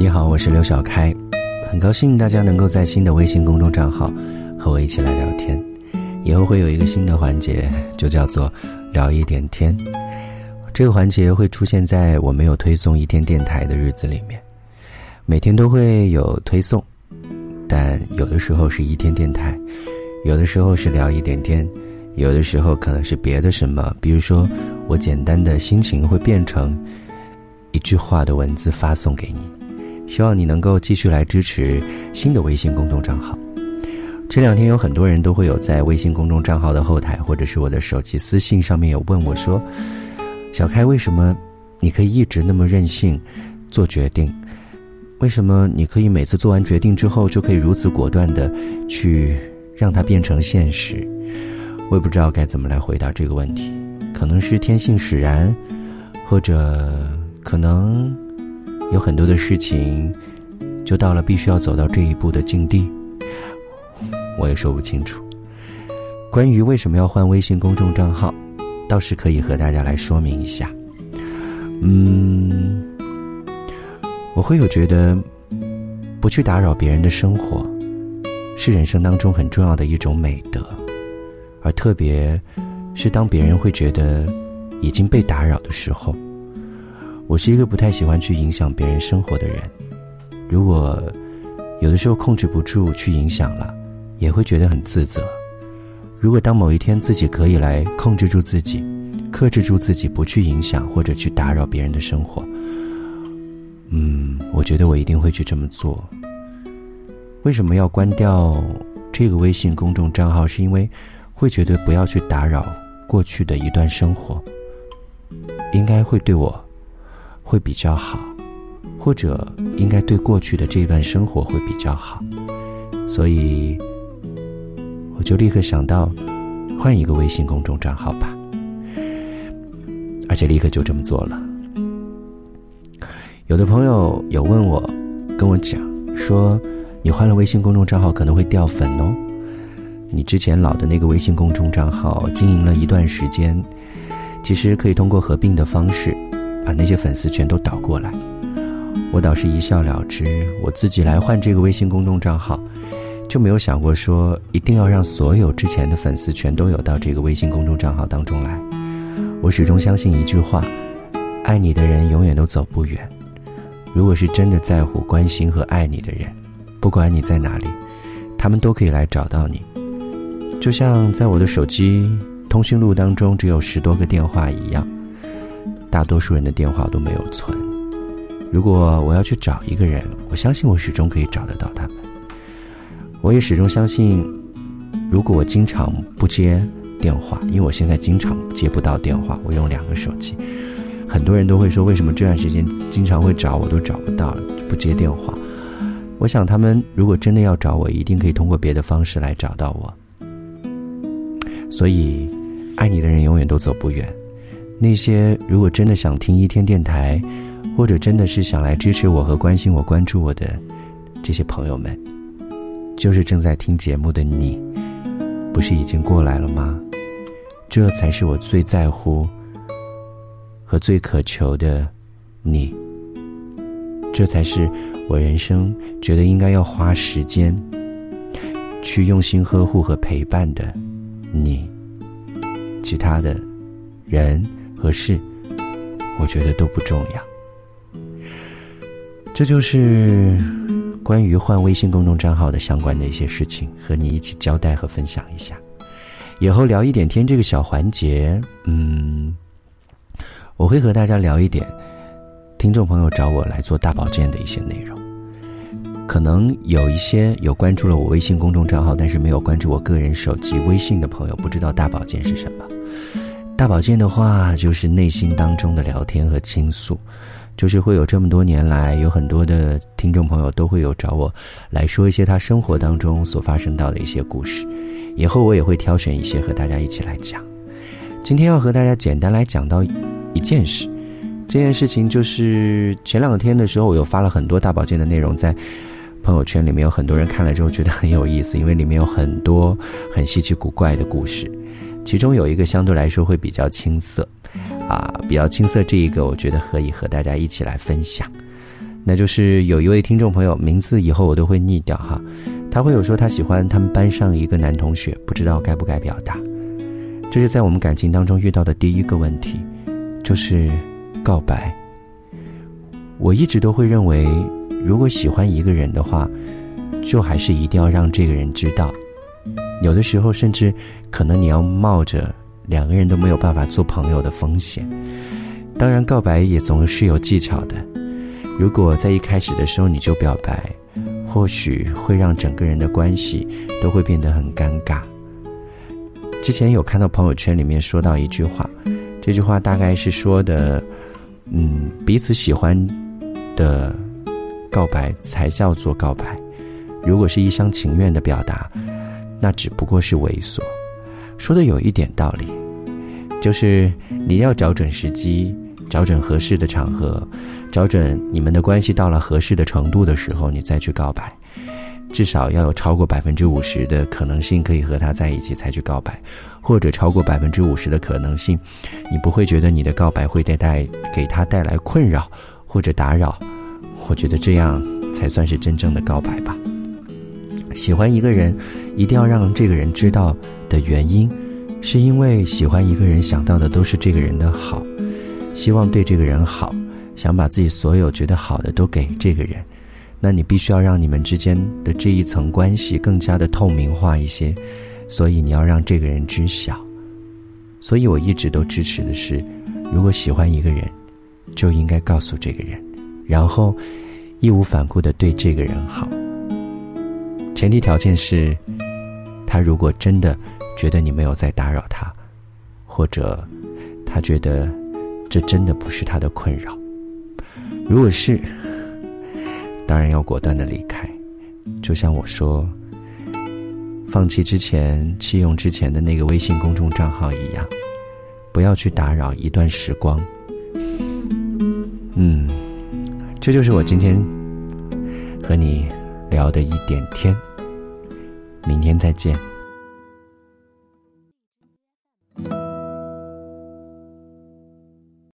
你好，我是刘小开，很高兴大家能够在新的微信公众账号和我一起来聊天。以后会有一个新的环节，就叫做聊一点天。这个环节会出现在我没有推送一天电台的日子里面，每天都会有推送，但有的时候是一天电台，有的时候是聊一点天，有的时候可能是别的什么，比如说我简单的心情会变成一句话的文字发送给你。希望你能够继续来支持新的微信公众账号。这两天有很多人都会有在微信公众账号的后台，或者是我的手机私信上面有问我说：“小开，为什么你可以一直那么任性做决定？为什么你可以每次做完决定之后就可以如此果断的去让它变成现实？”我也不知道该怎么来回答这个问题，可能是天性使然，或者可能。有很多的事情，就到了必须要走到这一步的境地，我也说不清楚。关于为什么要换微信公众账号，倒是可以和大家来说明一下。嗯，我会有觉得，不去打扰别人的生活，是人生当中很重要的一种美德，而特别是当别人会觉得已经被打扰的时候。我是一个不太喜欢去影响别人生活的人，如果有的时候控制不住去影响了，也会觉得很自责。如果当某一天自己可以来控制住自己，克制住自己，不去影响或者去打扰别人的生活，嗯，我觉得我一定会去这么做。为什么要关掉这个微信公众账号？是因为会觉得不要去打扰过去的一段生活，应该会对我。会比较好，或者应该对过去的这段生活会比较好，所以我就立刻想到换一个微信公众账号吧，而且立刻就这么做了。有的朋友有问我，跟我讲说，你换了微信公众账号可能会掉粉哦。你之前老的那个微信公众账号经营了一段时间，其实可以通过合并的方式。把那些粉丝全都导过来，我倒是一笑了之。我自己来换这个微信公众账号，就没有想过说一定要让所有之前的粉丝全都有到这个微信公众账号当中来。我始终相信一句话：爱你的人永远都走不远。如果是真的在乎、关心和爱你的人，不管你在哪里，他们都可以来找到你。就像在我的手机通讯录当中只有十多个电话一样。大多数人的电话都没有存。如果我要去找一个人，我相信我始终可以找得到他们。我也始终相信，如果我经常不接电话，因为我现在经常接不到电话，我用两个手机。很多人都会说，为什么这段时间经常会找我都找不到，不接电话？我想他们如果真的要找我，一定可以通过别的方式来找到我。所以，爱你的人永远都走不远。那些如果真的想听一天电台，或者真的是想来支持我和关心我、关注我的这些朋友们，就是正在听节目的你，不是已经过来了吗？这才是我最在乎和最渴求的你，这才是我人生觉得应该要花时间去用心呵护和陪伴的你，其他的人。和事，我觉得都不重要。这就是关于换微信公众账号的相关的一些事情，和你一起交代和分享一下。以后聊一点天这个小环节，嗯，我会和大家聊一点听众朋友找我来做大保健的一些内容。可能有一些有关注了我微信公众账号，但是没有关注我个人手机微信的朋友，不知道大保健是什么。大保健的话，就是内心当中的聊天和倾诉，就是会有这么多年来，有很多的听众朋友都会有找我来说一些他生活当中所发生到的一些故事，以后我也会挑选一些和大家一起来讲。今天要和大家简单来讲到一件事，这件事情就是前两天的时候，我又发了很多大保健的内容在朋友圈里面，有很多人看了之后觉得很有意思，因为里面有很多很稀奇古怪的故事。其中有一个相对来说会比较青涩，啊，比较青涩这一个，我觉得可以和大家一起来分享。那就是有一位听众朋友，名字以后我都会腻掉哈。他会有说他喜欢他们班上一个男同学，不知道该不该表达。这是在我们感情当中遇到的第一个问题，就是告白。我一直都会认为，如果喜欢一个人的话，就还是一定要让这个人知道。有的时候，甚至可能你要冒着两个人都没有办法做朋友的风险。当然，告白也总是有技巧的。如果在一开始的时候你就表白，或许会让整个人的关系都会变得很尴尬。之前有看到朋友圈里面说到一句话，这句话大概是说的，嗯，彼此喜欢的告白才叫做告白，如果是一厢情愿的表达，那只不过是猥琐。说的有一点道理，就是你要找准时机。找准合适的场合，找准你们的关系到了合适的程度的时候，你再去告白，至少要有超过百分之五十的可能性可以和他在一起才去告白，或者超过百分之五十的可能性，你不会觉得你的告白会带带给他带来困扰或者打扰，我觉得这样才算是真正的告白吧。喜欢一个人，一定要让这个人知道的原因，是因为喜欢一个人想到的都是这个人的好。希望对这个人好，想把自己所有觉得好的都给这个人，那你必须要让你们之间的这一层关系更加的透明化一些，所以你要让这个人知晓。所以我一直都支持的是，如果喜欢一个人，就应该告诉这个人，然后义无反顾的对这个人好。前提条件是，他如果真的觉得你没有在打扰他，或者他觉得。这真的不是他的困扰。如果是，当然要果断的离开。就像我说，放弃之前弃用之前的那个微信公众账号一样，不要去打扰一段时光。嗯，这就是我今天和你聊的一点天。明天再见。